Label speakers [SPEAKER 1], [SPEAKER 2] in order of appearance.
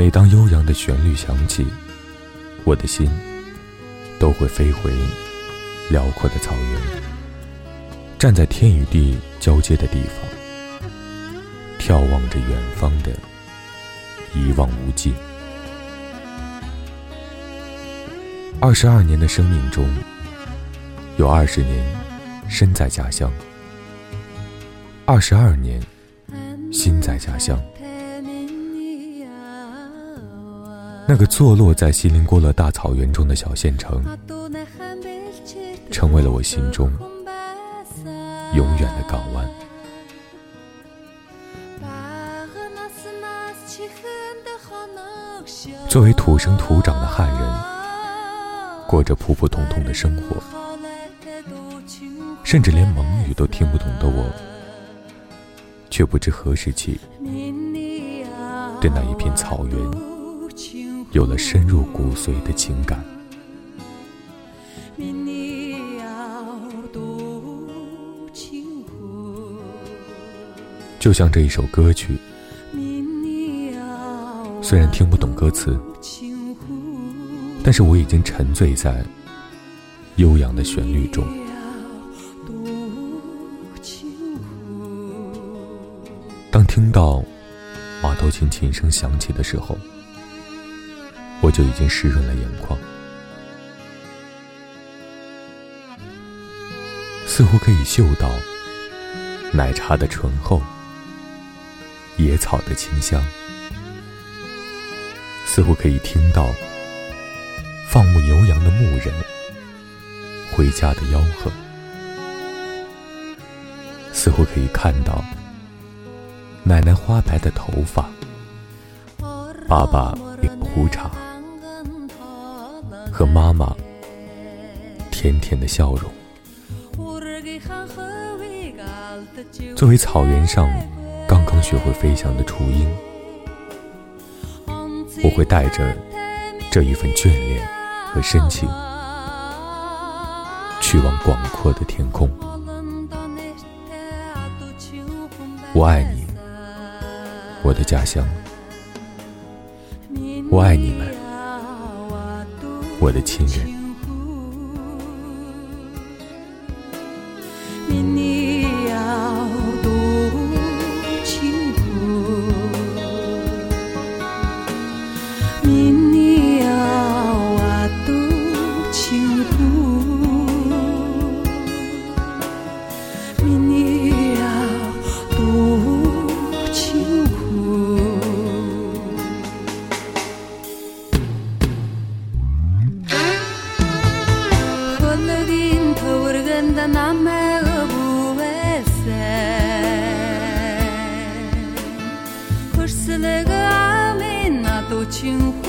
[SPEAKER 1] 每当悠扬的旋律响起，我的心都会飞回辽阔的草原，站在天与地交接的地方，眺望着远方的一望无际。二十二年的生命中，有二十年身在家乡，二十二年心在家乡。那个坐落在锡林郭勒大草原中的小县城，成为了我心中永远的港湾。作为土生土长的汉人。过着普普通通的生活，甚至连蒙语都听不懂的我，却不知何时起，对那一片草原有了深入骨髓的情感。就像这一首歌曲，虽然听不懂歌词。但是我已经沉醉在悠扬的旋律中。当听到马头琴琴声响起的时候，我就已经湿润了眼眶，似乎可以嗅到奶茶的醇厚，野草的清香，似乎可以听到。放牧牛羊的牧人回家的吆喝，似乎可以看到奶奶花白的头发，爸爸一口胡茬，和妈妈甜甜的笑容。作为草原上刚刚学会飞翔的雏鹰，我会带着这一份眷恋。和深情，去往广阔的天空。我爱你，我的家乡。我爱你们，我的亲人。
[SPEAKER 2] 你。